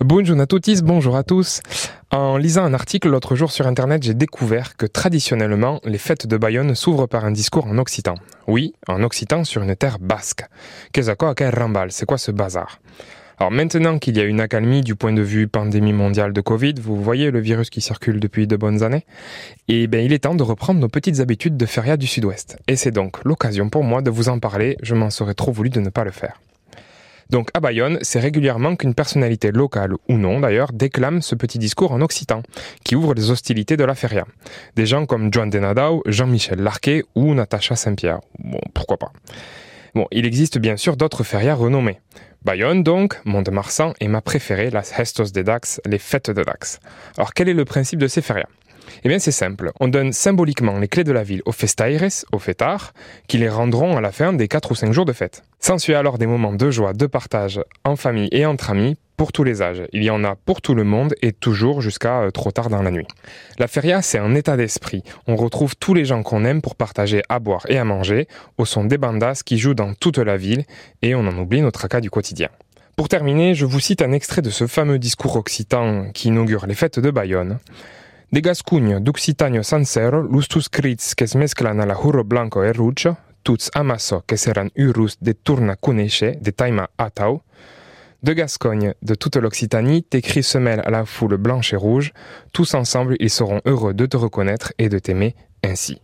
Bonjour à tous, bonjour à tous. En lisant un article l'autre jour sur internet, j'ai découvert que traditionnellement, les fêtes de Bayonne s'ouvrent par un discours en occitan. Oui, en occitan sur une terre basque. Que rambal C'est quoi ce bazar? Alors maintenant qu'il y a une accalmie du point de vue pandémie mondiale de Covid, vous voyez le virus qui circule depuis de bonnes années, et eh bien il est temps de reprendre nos petites habitudes de feria du sud-ouest. Et c'est donc l'occasion pour moi de vous en parler, je m'en serais trop voulu de ne pas le faire. Donc à Bayonne, c'est régulièrement qu'une personnalité locale ou non d'ailleurs déclame ce petit discours en occitan, qui ouvre les hostilités de la feria. Des gens comme Joan Denadao, Jean-Michel Larquet ou Natacha Saint-Pierre. Bon, pourquoi pas. Bon, il existe bien sûr d'autres ferias renommées. Bayonne donc, Mont-de-Marsan et ma préférée, las Hestos de Dax, les fêtes de Dax. Alors quel est le principe de ces ferias? Eh bien, c'est simple. On donne symboliquement les clés de la ville aux festaires, aux fêtards, qui les rendront à la fin des 4 ou 5 jours de fête. S'ensuit alors des moments de joie, de partage, en famille et entre amis, pour tous les âges. Il y en a pour tout le monde et toujours jusqu'à euh, trop tard dans la nuit. La feria, c'est un état d'esprit. On retrouve tous les gens qu'on aime pour partager à boire et à manger, au son des bandas qui jouent dans toute la ville, et on en oublie nos tracas du quotidien. Pour terminer, je vous cite un extrait de ce fameux discours occitan qui inaugure les fêtes de Bayonne. De Gascugno, d'Occitania Sansero, lustus crits que se mesclan a la hurro blanco e rouge, tuts amasso que seran urus de tourna cuneche, de taima atau, de Gascogne, de toute l'Occitanie, tes cris se mêlent à la foule blanche et rouge, tous ensemble ils seront heureux de te reconnaître et de t'aimer ainsi.